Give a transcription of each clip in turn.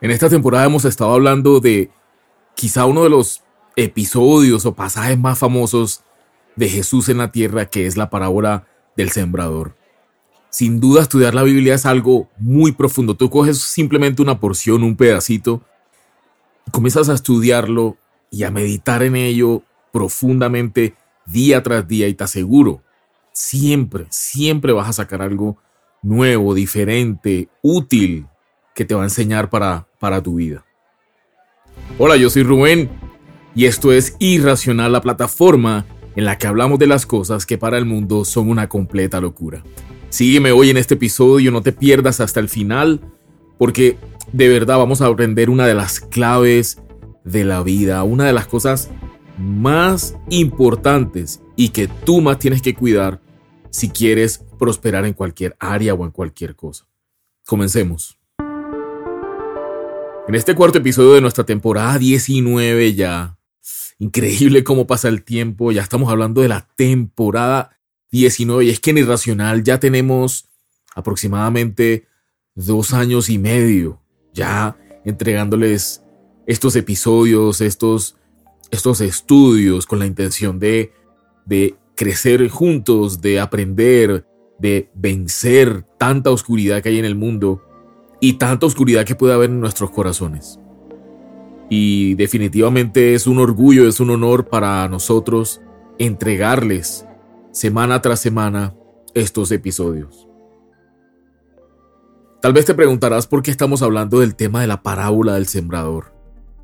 En esta temporada hemos estado hablando de quizá uno de los episodios o pasajes más famosos de Jesús en la tierra, que es la parábola del sembrador. Sin duda estudiar la Biblia es algo muy profundo. Tú coges simplemente una porción, un pedacito, y comienzas a estudiarlo y a meditar en ello profundamente día tras día y te aseguro, siempre, siempre vas a sacar algo nuevo, diferente, útil, que te va a enseñar para para tu vida. Hola, yo soy Rubén y esto es Irracional, la plataforma en la que hablamos de las cosas que para el mundo son una completa locura. Sígueme hoy en este episodio, no te pierdas hasta el final, porque de verdad vamos a aprender una de las claves de la vida, una de las cosas más importantes y que tú más tienes que cuidar si quieres prosperar en cualquier área o en cualquier cosa. Comencemos. En este cuarto episodio de nuestra temporada 19 ya, increíble cómo pasa el tiempo, ya estamos hablando de la temporada 19 y es que en Irracional ya tenemos aproximadamente dos años y medio ya entregándoles estos episodios, estos, estos estudios con la intención de, de crecer juntos, de aprender, de vencer tanta oscuridad que hay en el mundo y tanta oscuridad que puede haber en nuestros corazones. Y definitivamente es un orgullo, es un honor para nosotros entregarles semana tras semana estos episodios. Tal vez te preguntarás por qué estamos hablando del tema de la parábola del sembrador.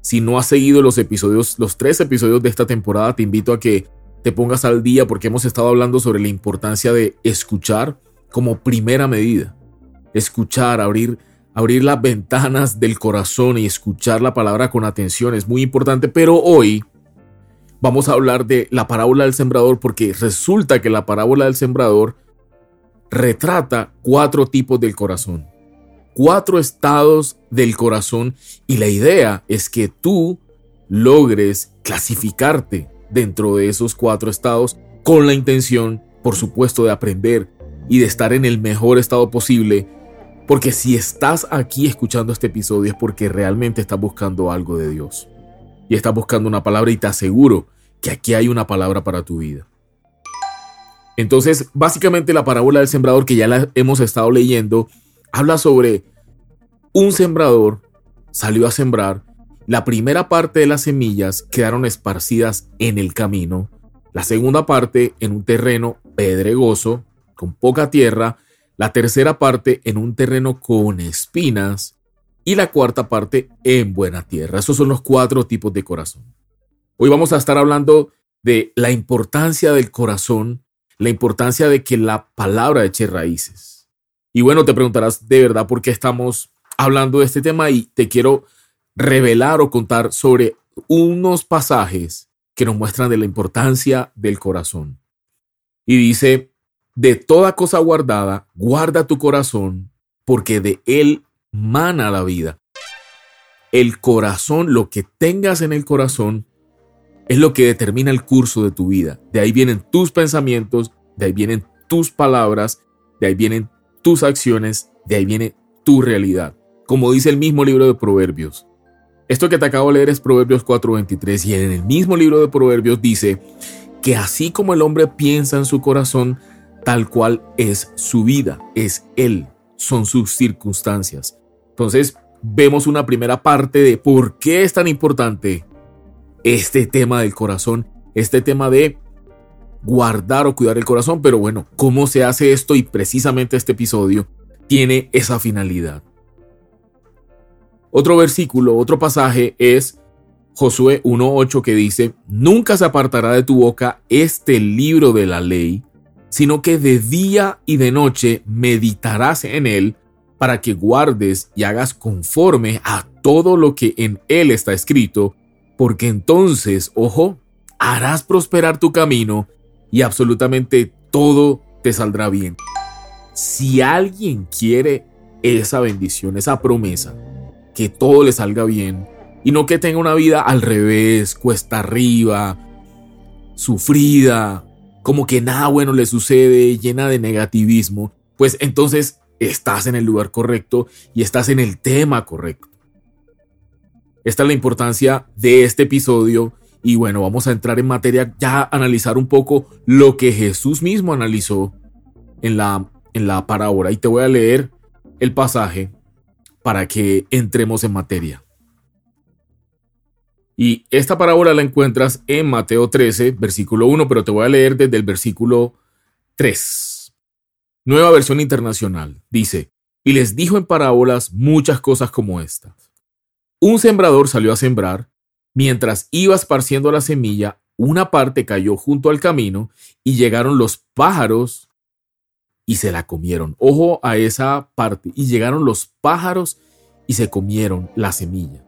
Si no has seguido los episodios, los tres episodios de esta temporada, te invito a que te pongas al día porque hemos estado hablando sobre la importancia de escuchar como primera medida. Escuchar, abrir abrir las ventanas del corazón y escuchar la palabra con atención es muy importante, pero hoy vamos a hablar de la parábola del sembrador porque resulta que la parábola del sembrador retrata cuatro tipos del corazón, cuatro estados del corazón y la idea es que tú logres clasificarte dentro de esos cuatro estados con la intención, por supuesto, de aprender y de estar en el mejor estado posible porque si estás aquí escuchando este episodio es porque realmente estás buscando algo de Dios. Y estás buscando una palabra y te aseguro que aquí hay una palabra para tu vida. Entonces, básicamente la parábola del sembrador que ya la hemos estado leyendo, habla sobre un sembrador salió a sembrar, la primera parte de las semillas quedaron esparcidas en el camino, la segunda parte en un terreno pedregoso, con poca tierra, la tercera parte en un terreno con espinas y la cuarta parte en buena tierra. Esos son los cuatro tipos de corazón. Hoy vamos a estar hablando de la importancia del corazón, la importancia de que la palabra eche raíces. Y bueno, te preguntarás de verdad por qué estamos hablando de este tema y te quiero revelar o contar sobre unos pasajes que nos muestran de la importancia del corazón. Y dice de toda cosa guardada, guarda tu corazón, porque de él mana la vida. El corazón, lo que tengas en el corazón, es lo que determina el curso de tu vida. De ahí vienen tus pensamientos, de ahí vienen tus palabras, de ahí vienen tus acciones, de ahí viene tu realidad. Como dice el mismo libro de Proverbios. Esto que te acabo de leer es Proverbios 4:23 y en el mismo libro de Proverbios dice que así como el hombre piensa en su corazón, tal cual es su vida, es Él, son sus circunstancias. Entonces, vemos una primera parte de por qué es tan importante este tema del corazón, este tema de guardar o cuidar el corazón, pero bueno, ¿cómo se hace esto? Y precisamente este episodio tiene esa finalidad. Otro versículo, otro pasaje es Josué 1.8 que dice, Nunca se apartará de tu boca este libro de la ley, sino que de día y de noche meditarás en él para que guardes y hagas conforme a todo lo que en él está escrito, porque entonces, ojo, harás prosperar tu camino y absolutamente todo te saldrá bien. Si alguien quiere esa bendición, esa promesa, que todo le salga bien y no que tenga una vida al revés, cuesta arriba, sufrida, como que nada bueno le sucede, llena de negativismo, pues entonces estás en el lugar correcto y estás en el tema correcto. Esta es la importancia de este episodio y bueno, vamos a entrar en materia ya analizar un poco lo que Jesús mismo analizó en la, en la parábola. Y te voy a leer el pasaje para que entremos en materia. Y esta parábola la encuentras en Mateo 13, versículo 1, pero te voy a leer desde el versículo 3. Nueva versión internacional. Dice, y les dijo en parábolas muchas cosas como estas. Un sembrador salió a sembrar Mientras iba esparciendo la semilla, una parte cayó junto al camino y llegaron los pájaros y se la comieron. Ojo a esa parte. Y llegaron los pájaros y se comieron la semilla.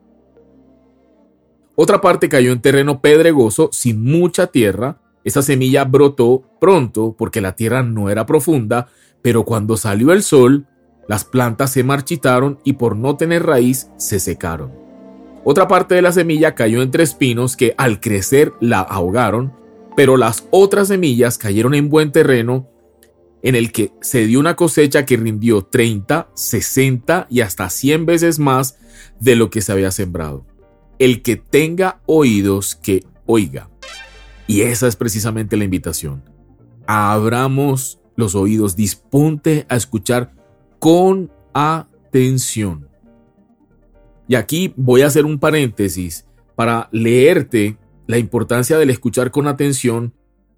Otra parte cayó en terreno pedregoso sin mucha tierra. Esa semilla brotó pronto porque la tierra no era profunda, pero cuando salió el sol, las plantas se marchitaron y por no tener raíz se secaron. Otra parte de la semilla cayó entre espinos que al crecer la ahogaron, pero las otras semillas cayeron en buen terreno en el que se dio una cosecha que rindió 30, 60 y hasta 100 veces más de lo que se había sembrado. El que tenga oídos, que oiga. Y esa es precisamente la invitación. Abramos los oídos, disponte a escuchar con atención. Y aquí voy a hacer un paréntesis para leerte la importancia del escuchar con atención,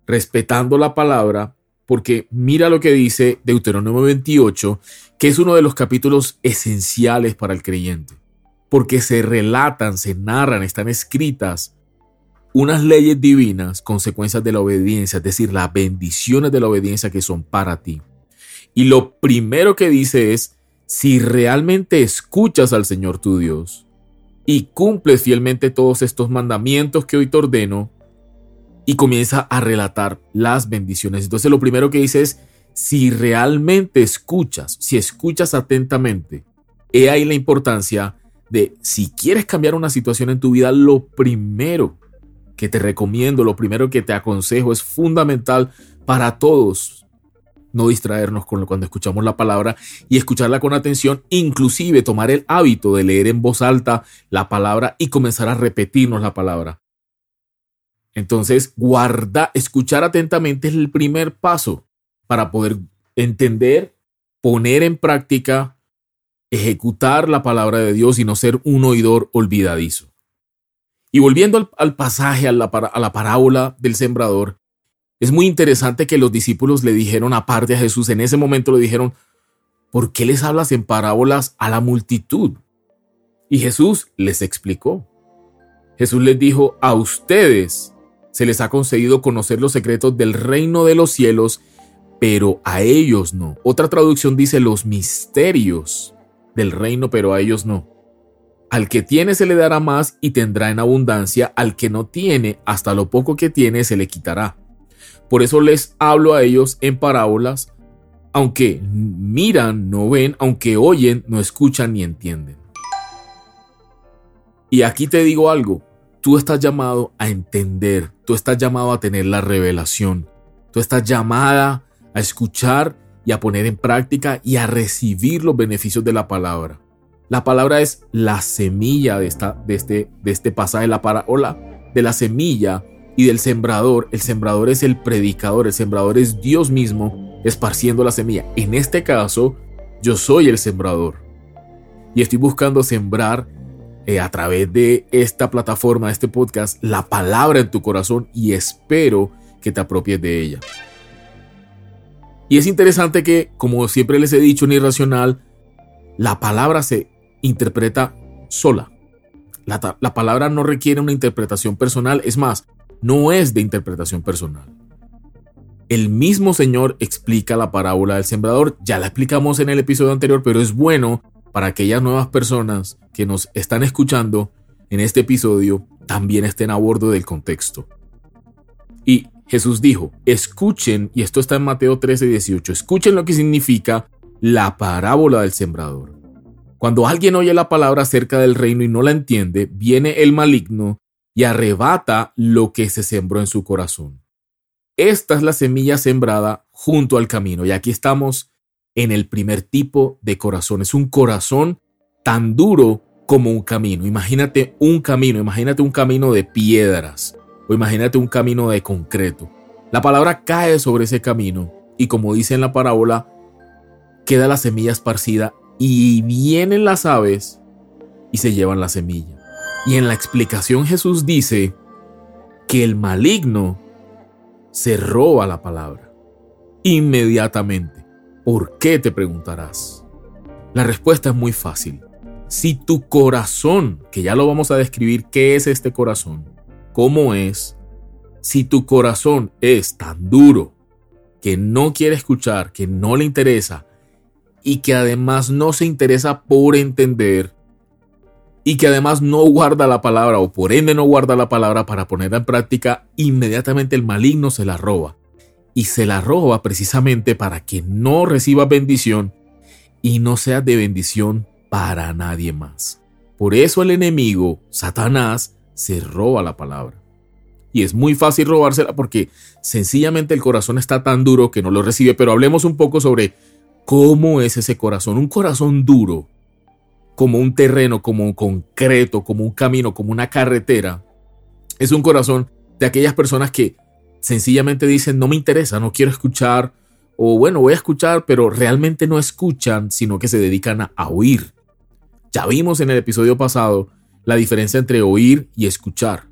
respetando la palabra, porque mira lo que dice Deuteronomio 28, que es uno de los capítulos esenciales para el creyente, porque se relatan, se narran, están escritas unas leyes divinas, consecuencias de la obediencia, es decir, las bendiciones de la obediencia que son para ti. Y lo primero que dice es, si realmente escuchas al Señor tu Dios y cumples fielmente todos estos mandamientos que hoy te ordeno, y comienza a relatar las bendiciones. Entonces lo primero que dice es, si realmente escuchas, si escuchas atentamente, he ahí la importancia de si quieres cambiar una situación en tu vida, lo primero que te recomiendo, lo primero que te aconsejo es fundamental para todos, no distraernos con cuando escuchamos la palabra y escucharla con atención, inclusive tomar el hábito de leer en voz alta la palabra y comenzar a repetirnos la palabra. Entonces, guarda, escuchar atentamente es el primer paso para poder entender, poner en práctica, ejecutar la palabra de Dios y no ser un oidor olvidadizo. Y volviendo al, pasaje, a la, a la parábola del sembrador, es muy interesante que los discípulos le dijeron aparte a Jesús, en ese momento le dijeron, ¿por qué les hablas en parábolas a la multitud? Y Jesús les explicó. Jesús les dijo, a ustedes se les ha concedido conocer los secretos del reino de los cielos, pero a ellos no. Otra traducción dice los misterios del reino, pero a ellos no. Al que tiene se le dará más y tendrá en abundancia, al que no tiene, hasta lo poco que tiene se le quitará. Por eso les hablo a ellos en parábolas, aunque miran, no ven, aunque oyen, no escuchan ni entienden. Y aquí te digo algo, tú estás llamado a entender, tú estás llamado a tener la revelación, tú estás llamada a escuchar y a poner en práctica y a recibir los beneficios de la palabra. La palabra es la semilla de, esta, de, este, de este pasaje, la parábola de la semilla y del sembrador. El sembrador es el predicador, el sembrador es Dios mismo esparciendo la semilla. En este caso, yo soy el sembrador. Y estoy buscando sembrar eh, a través de esta plataforma, de este podcast, la palabra en tu corazón y espero que te apropies de ella. Y es interesante que, como siempre les he dicho en Irracional, la palabra se interpreta sola. La, la, palabra no requiere una interpretación personal. Es más, no es de interpretación personal. El mismo Señor explica la parábola del sembrador, ya la explicamos en el episodio anterior, pero es bueno para aquellas nuevas personas que nos están escuchando en este episodio también estén a bordo del contexto. Y Jesús dijo, escuchen, y esto está en Mateo 13, 18, escuchen lo que significa la parábola del sembrador. Cuando alguien oye la palabra acerca del reino y no la entiende, viene el maligno y arrebata lo que se sembró en su corazón. Esta es la semilla sembrada junto al camino y aquí estamos en el primer tipo de corazón. Es un corazón tan duro como un camino. Imagínate un camino, imagínate un camino de piedras o imagínate un camino de concreto. La palabra cae sobre ese camino y como dice en la parábola, queda la semilla esparcida y vienen las aves y se llevan la semilla. Y en la explicación Jesús dice que el maligno se roba la palabra inmediatamente. ¿Por qué te preguntarás? La respuesta es muy fácil. Si tu corazón, que ya lo vamos a describir, ¿qué es este corazón? ¿Cómo es? Si tu corazón es tan duro que no quiere escuchar, que no le interesa y que además no se interesa por entender y que además no guarda la palabra o por ende no guarda la palabra para ponerla en práctica, inmediatamente el maligno se la roba. Y se la roba precisamente para que no reciba bendición y no sea de bendición para nadie más. Por eso el enemigo, Satanás, se roba la palabra. Y es muy fácil robársela porque sencillamente el corazón está tan duro que no lo recibe. Pero hablemos un poco sobre cómo es ese corazón. Un corazón duro, como un terreno, como un concreto, como un camino, como una carretera. Es un corazón de aquellas personas que sencillamente dicen no me interesa, no quiero escuchar. O bueno, voy a escuchar, pero realmente no escuchan, sino que se dedican a, a oír. Ya vimos en el episodio pasado la diferencia entre oír y escuchar.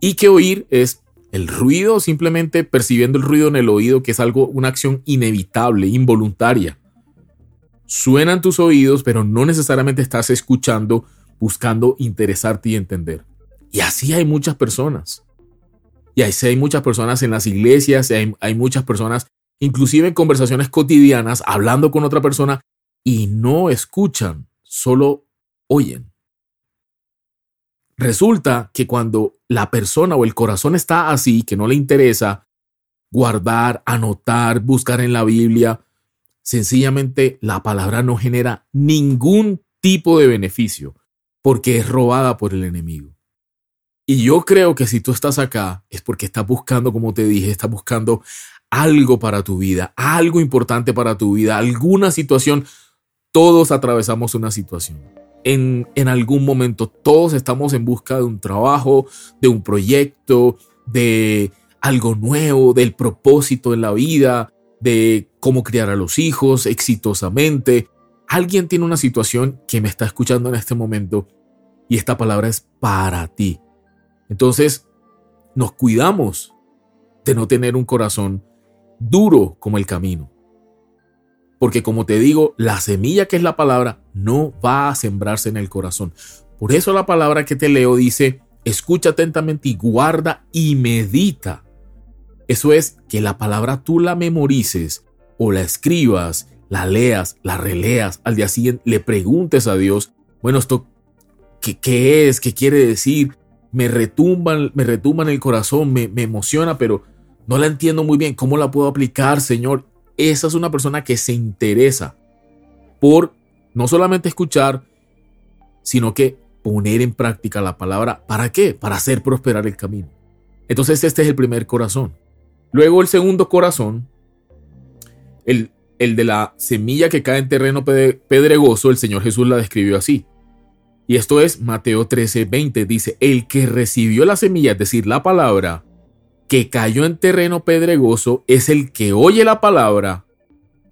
Y que oír es el ruido, simplemente percibiendo el ruido en el oído, que es algo, una acción inevitable, involuntaria. Suenan tus oídos, pero no necesariamente estás escuchando, buscando interesarte y entender. Y así hay muchas personas. Y así hay muchas personas en las iglesias, hay, hay muchas personas, inclusive en conversaciones cotidianas, hablando con otra persona y no escuchan, solo oyen. Resulta que cuando la persona o el corazón está así, que no le interesa guardar, anotar, buscar en la Biblia, sencillamente la palabra no genera ningún tipo de beneficio porque es robada por el enemigo. Y yo creo que si tú estás acá es porque estás buscando, como te dije, estás buscando algo para tu vida, algo importante para tu vida, alguna situación. Todos atravesamos una situación en, algún momento. Todos estamos en busca de un trabajo, de un proyecto, de algo nuevo, del propósito en la vida, de cómo criar a los hijos exitosamente. Alguien tiene una situación que me está escuchando en este momento y esta palabra es para ti. Entonces, nos cuidamos de no tener un corazón duro como el camino. Porque como te digo, la semilla que es la palabra no va a sembrarse en el corazón. Por eso la palabra que te leo dice, escucha atentamente y guarda y medita. Eso es que la palabra tú la memorices o la escribas, la leas, la releas, al día siguiente le preguntes a Dios, bueno, esto, ¿qué, es? ¿Qué quiere decir? Me retumba, me retumba en el corazón, me emociona, pero no la entiendo muy bien. ¿Cómo la puedo aplicar, Señor? Esa es una persona que se interesa por no solamente escuchar, sino que poner en práctica la palabra. ¿Para qué? Para hacer prosperar el camino. Entonces este es el primer corazón. Luego el segundo corazón, el, el de la semilla que cae en terreno pedregoso, el Señor Jesús la describió así. Y esto es Mateo 13, 20. Dice, el que recibió la semilla, es decir, la palabra, que cayó en terreno pedregoso es el que oye la palabra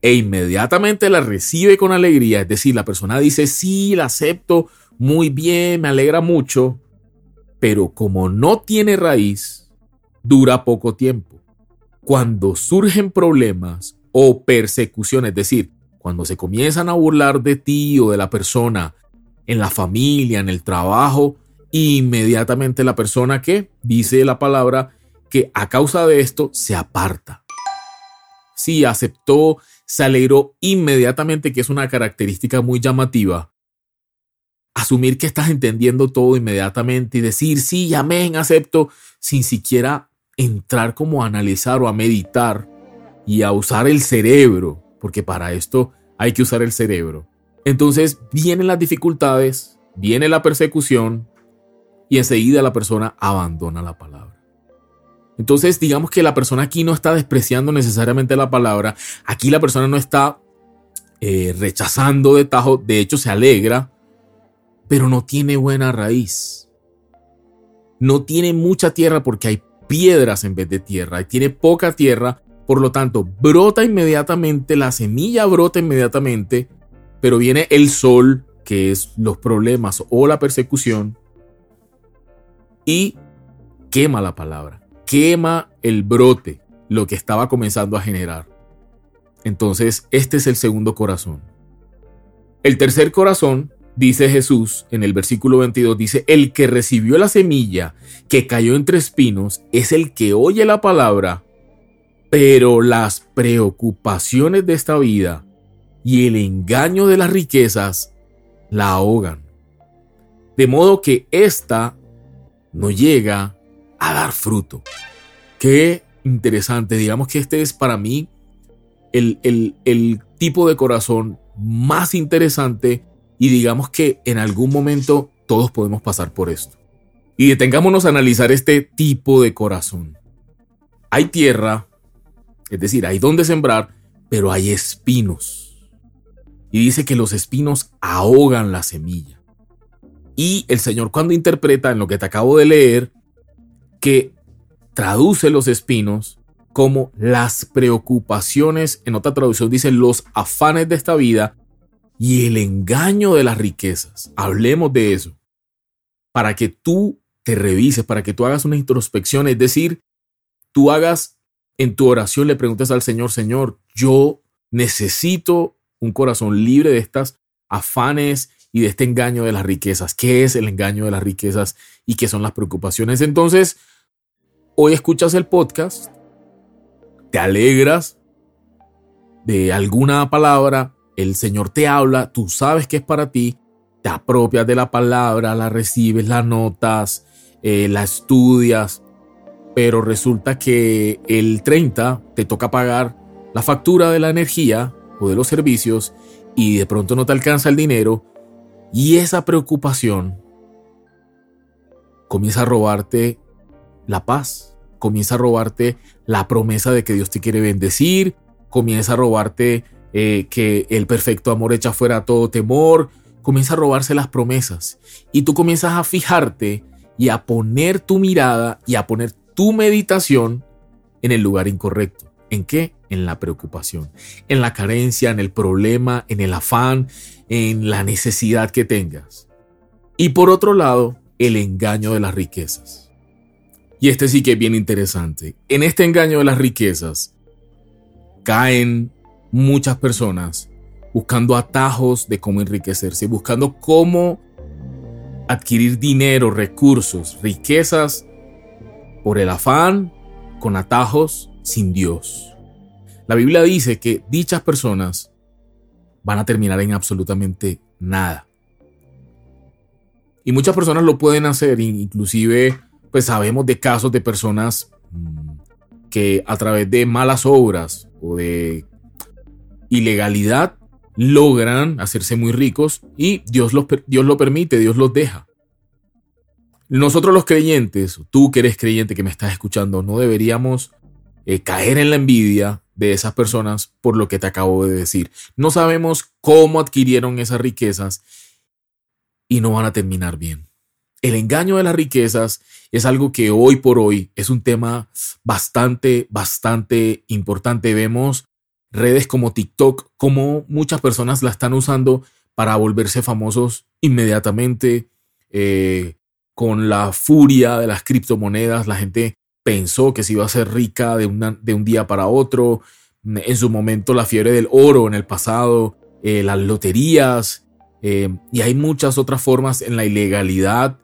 e inmediatamente la recibe con alegría. Es decir, la persona dice, sí, la acepto, muy bien, me alegra mucho, pero como no tiene raíz, dura poco tiempo. Cuando surgen problemas o persecuciones, es decir, cuando se comienzan a burlar de ti o de la persona en la familia, en el trabajo, inmediatamente la persona que dice la palabra que a causa de esto se aparta. Sí, aceptó, se alegró inmediatamente, que es una característica muy llamativa. Asumir que estás entendiendo todo inmediatamente y decir, sí, amén, acepto, sin siquiera entrar como a analizar o a meditar y a usar el cerebro, porque para esto hay que usar el cerebro. Entonces vienen las dificultades, viene la persecución y enseguida la persona abandona la palabra. Entonces, digamos que la persona aquí no está despreciando necesariamente la palabra, aquí la persona no está eh, rechazando de tajo, de hecho se alegra, pero no tiene buena raíz. No tiene mucha tierra porque hay piedras en vez de tierra. Tiene poca tierra, por lo tanto, brota inmediatamente, la semilla brota inmediatamente, pero viene el sol, que es los problemas o la persecución, y quema la palabra, quema el brote, lo que estaba comenzando a generar. Entonces, este es el segundo corazón. El tercer corazón, dice Jesús en el versículo 22, dice, el que recibió la semilla que cayó entre espinos es el que oye la palabra, pero las preocupaciones de esta vida y el engaño de las riquezas la ahogan. De modo que ésta no llega a dar fruto. Qué interesante. Digamos que este es para mí el, el, tipo de corazón más interesante y digamos que en algún momento todos podemos pasar por esto. Y detengámonos a analizar este tipo de corazón. Hay tierra, es decir, hay donde sembrar, pero hay espinos. Y dice que los espinos ahogan la semilla. Y el Señor cuando interpreta en lo que te acabo de leer, que traduce los espinos como las preocupaciones, en otra traducción dice los afanes de esta vida y el engaño de las riquezas. Hablemos de eso. Para que tú te revises, para que tú hagas una introspección, es decir, tú hagas en tu oración, le preguntes al Señor, Señor, yo necesito un corazón libre de estas afanes y de este engaño de las riquezas. ¿Qué es el engaño de las riquezas y qué son las preocupaciones? Entonces, hoy escuchas el podcast, te alegras de alguna palabra, el Señor te habla, tú sabes que es para ti, te apropias de la palabra, la recibes, la notas, eh, la estudias, pero resulta que el 30 te toca pagar la factura de la energía o de los servicios y de pronto no te alcanza el dinero y esa preocupación comienza a robarte la paz, comienza a robarte la promesa de que Dios te quiere bendecir, comienza a robarte eh, que el perfecto amor echa fuera todo temor, comienza a robarse las promesas y tú comienzas a fijarte y a poner tu mirada y a poner tu meditación en el lugar incorrecto. ¿En qué? En la preocupación, en la carencia, en el problema, en el afán, en la necesidad que tengas. Y por otro lado, el engaño de las riquezas. Y este sí que es bien interesante. En este engaño de las riquezas caen muchas personas buscando atajos de cómo enriquecerse, buscando cómo adquirir dinero, recursos, riquezas por el afán, con atajos, sin Dios. La Biblia dice que dichas personas van a terminar en absolutamente nada. Y muchas personas lo pueden hacer, inclusive pues sabemos de casos de personas mm, que a través de malas obras o de ilegalidad logran hacerse muy ricos y Dios, los, Dios lo permite, Dios los deja. Nosotros los creyentes, tú que eres creyente que me estás escuchando, no deberíamos eh, caer en la envidia de esas personas por lo que te acabo de decir. No sabemos cómo adquirieron esas riquezas y no van a terminar bien. El engaño de las riquezas es algo que hoy por hoy es un tema bastante, bastante importante. Vemos redes como TikTok, como muchas personas la están usando para volverse famosos inmediatamente. Eh, con la furia de las criptomonedas, la gente pensó que se iba a ser rica de, de un día para otro. En su momento la fiebre del oro en el pasado, eh, las loterías, eh, y hay muchas otras formas en la ilegalidad,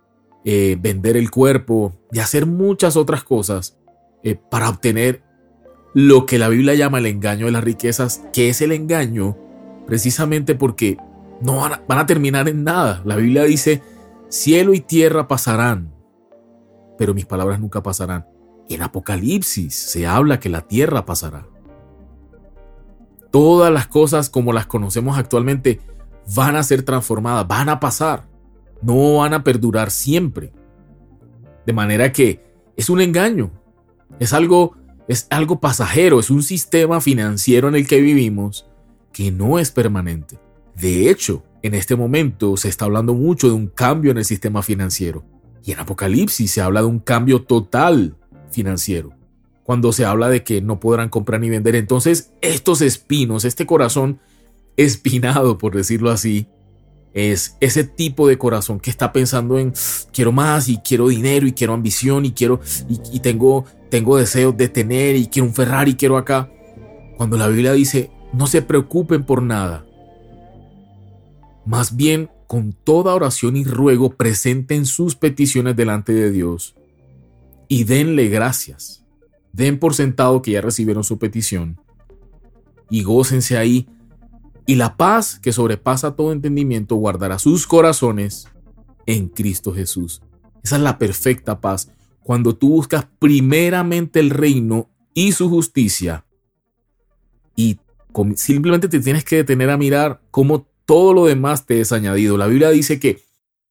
eh, vender el cuerpo y hacer muchas otras cosas para obtener lo que la Biblia llama el engaño de las riquezas, que es el engaño precisamente porque no van van a terminar en nada. La Biblia dice, cielo y tierra pasarán, pero mis palabras nunca pasarán. En Apocalipsis se habla que la tierra pasará. Todas las cosas como las conocemos actualmente van a ser transformadas, van a pasar, no van a perdurar siempre. De manera que es un engaño, es algo, es algo pasajero, es un sistema financiero en el que vivimos que no es permanente. De hecho, en este momento se está hablando mucho de un cambio en el sistema financiero. Y en Apocalipsis se habla de un cambio total financiero. Cuando se habla de que no podrán comprar ni vender. Entonces estos espinos, este corazón espinado, por decirlo así, es ese tipo de corazón que está pensando en quiero más y quiero dinero y quiero ambición y quiero y, tengo tengo deseos de tener y quiero un Ferrari, quiero acá. Cuando la Biblia dice, no se preocupen por nada. Más bien, con toda oración y ruego, presenten sus peticiones delante de Dios y denle gracias. Den por sentado que ya recibieron su petición y gócense ahí y la paz que sobrepasa todo entendimiento guardará sus corazones en Cristo Jesús. Esa es la perfecta paz. Cuando tú buscas primeramente el reino y su justicia y simplemente te tienes que detener a mirar cómo todo lo demás te es añadido. La Biblia dice que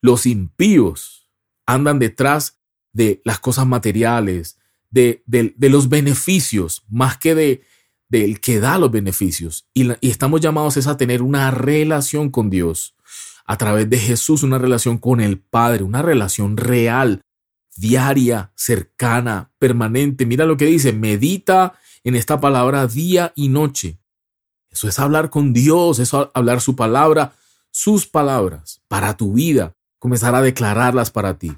los impíos andan detrás de las cosas materiales, de, de los beneficios, más que de, del que da los beneficios. Y, estamos llamados es a tener una relación con Dios. A través de Jesús, una relación con el Padre, una relación real, diaria, cercana, permanente. Mira lo que dice, medita en esta palabra día y noche. Eso es hablar con Dios, eso es hablar su palabra, sus palabras para tu vida, comenzar a declararlas para ti.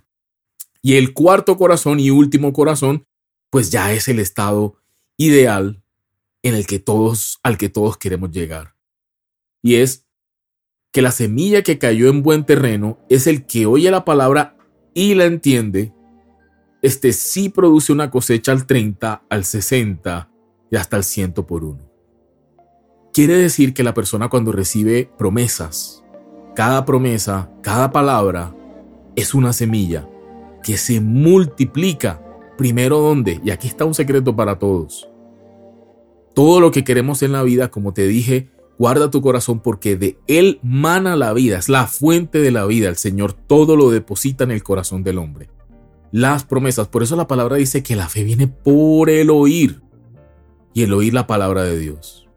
Y el cuarto corazón y último corazón, pues ya es el estado ideal en el que todos, al que todos queremos llegar. Y es que la semilla que cayó en buen terreno es el que oye la palabra y la entiende. Este sí produce una cosecha al 30, al 60 y hasta al 100 por uno. Quiere decir que la persona cuando recibe promesas, cada promesa, cada palabra, es una semilla que se multiplica. Primero donde, y aquí está un secreto para todos, todo lo que queremos en la vida, como te dije, guarda tu corazón porque de él mana la vida, es la fuente de la vida. El Señor todo lo deposita en el corazón del hombre. Las promesas, por eso la palabra dice que la fe viene por el oír y el oír la palabra de Dios.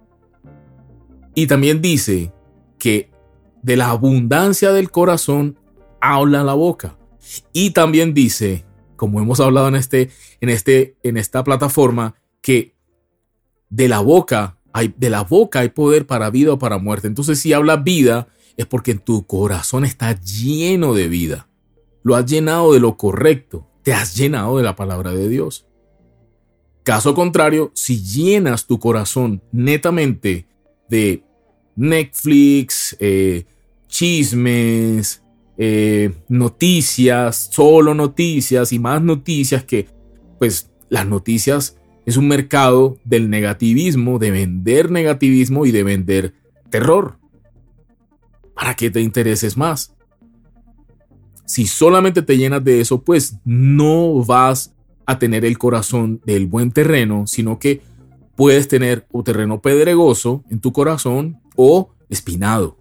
Y también dice que de la abundancia del corazón habla la boca. Y también dice, como hemos hablado en este en este en esta plataforma que de la boca hay, de la boca hay poder para vida o para muerte. Entonces, si hablas vida, es porque tu corazón está lleno de vida. Lo has llenado de lo correcto. Te has llenado de la palabra de Dios. Caso contrario, si llenas tu corazón netamente de Netflix, eh, chismes, eh, noticias, solo noticias y más noticias que, pues, las noticias es un mercado del negativismo, de vender negativismo y de vender terror. ¿Para qué te intereses más? Si solamente te llenas de eso, pues no vas a tener el corazón del buen terreno, sino que puedes tener un terreno pedregoso en tu corazón o espinado.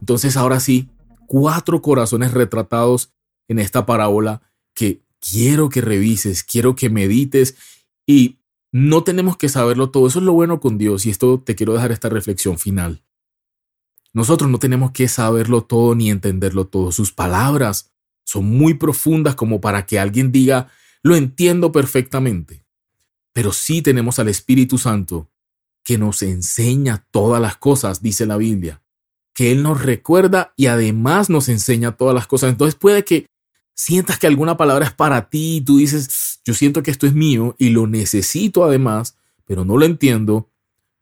Entonces ahora sí, cuatro corazones retratados en esta parábola que quiero que revises, quiero que medites y no tenemos que saberlo todo. Eso es lo bueno con Dios y esto te quiero dejar esta reflexión final. Nosotros no tenemos que saberlo todo ni entenderlo todo. Sus palabras son muy profundas como para que alguien diga, lo entiendo perfectamente. Pero sí tenemos al Espíritu Santo que nos enseña todas las cosas, dice la Biblia. Que Él nos recuerda y además nos enseña todas las cosas. Entonces puede que sientas que alguna palabra es para ti y tú dices, yo siento que esto es mío y lo necesito además, pero no lo entiendo,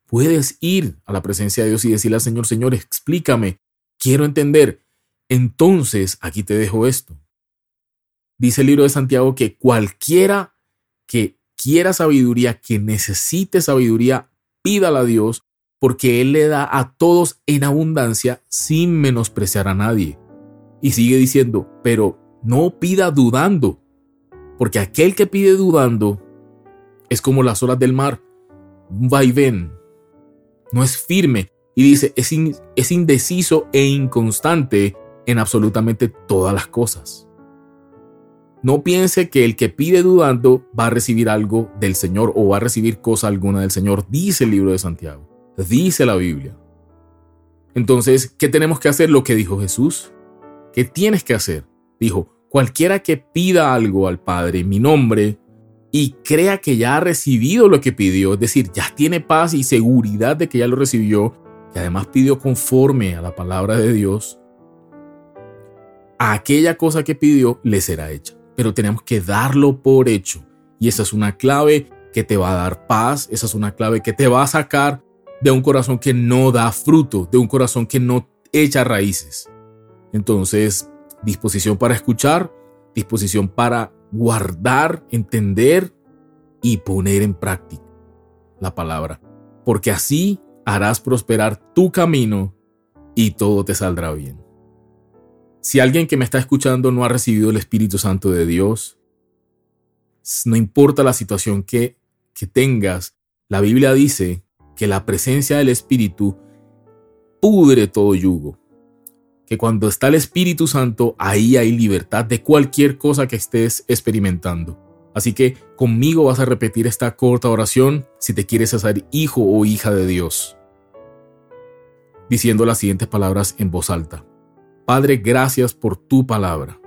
puedes ir a la presencia de Dios y decirle al Señor, Señor, explícame, quiero entender. Entonces, aquí te dejo esto. Dice el libro de Santiago que cualquiera que quiera sabiduría, que necesite sabiduría, pídala a Dios, porque Él le da a todos en abundancia sin menospreciar a nadie. Y sigue diciendo, pero no pida dudando, porque aquel que pide dudando es como las olas del mar, un vaivén, no es firme y dice, es, es indeciso e inconstante en absolutamente todas las cosas. No piense que el que pide dudando va a recibir algo del Señor o va a recibir cosa alguna del Señor, dice el libro de Santiago, dice la Biblia. Entonces, ¿qué tenemos que hacer? Lo que dijo Jesús. ¿Qué tienes que hacer? Dijo, cualquiera que pida algo al Padre en mi nombre y crea que ya ha recibido lo que pidió, es decir, ya tiene paz y seguridad de que ya lo recibió, y además pidió conforme a la palabra de Dios, a aquella cosa que pidió le será hecha. Pero tenemos que darlo por hecho. Y esa es una clave que te va a dar paz, esa es una clave que te va a sacar de un corazón que no da fruto, de un corazón que no echa raíces. Entonces, disposición para escuchar, disposición para guardar, entender y poner en práctica la palabra. Porque así harás prosperar tu camino y todo te saldrá bien. Si alguien que me está escuchando no ha recibido el Espíritu Santo de Dios, no importa la situación que, que tengas, la Biblia dice que la presencia del Espíritu pudre todo yugo. Que cuando está el Espíritu Santo, ahí hay libertad de cualquier cosa que estés experimentando. Así que conmigo vas a repetir esta corta oración si te quieres hacer hijo o hija de Dios. Diciendo las siguientes palabras en voz alta. Padre, gracias por tu palabra.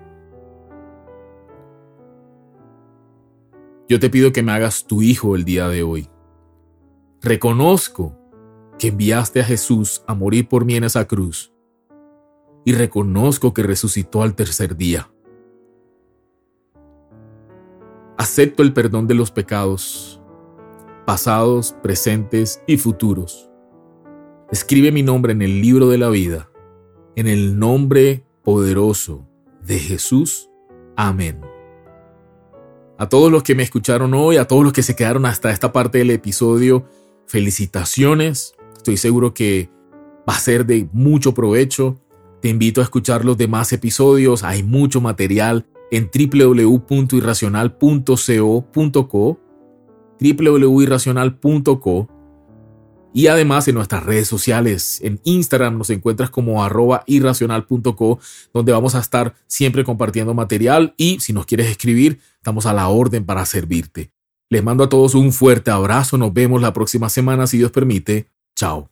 Yo te pido que me hagas tu hijo el día de hoy. Reconozco que enviaste a Jesús a morir por mí en esa cruz y reconozco que resucitó al tercer día. Acepto el perdón de los pecados, pasados, presentes y futuros. Escribe mi nombre en el libro de la vida, en el nombre poderoso de Jesús. Amén. A todos los que me escucharon hoy, a todos los que se quedaron hasta esta parte del episodio, felicitaciones. Estoy seguro que va a ser de mucho provecho. Te invito a escuchar los demás episodios. Hay mucho material en www.irracional.co.co www.irracional.co y además en nuestras redes sociales, en Instagram nos encuentras como arroba irracional.co, donde vamos a estar siempre compartiendo material y si nos quieres escribir, estamos a la orden para servirte. Les mando a todos un fuerte abrazo, nos vemos la próxima semana si Dios permite. Chao.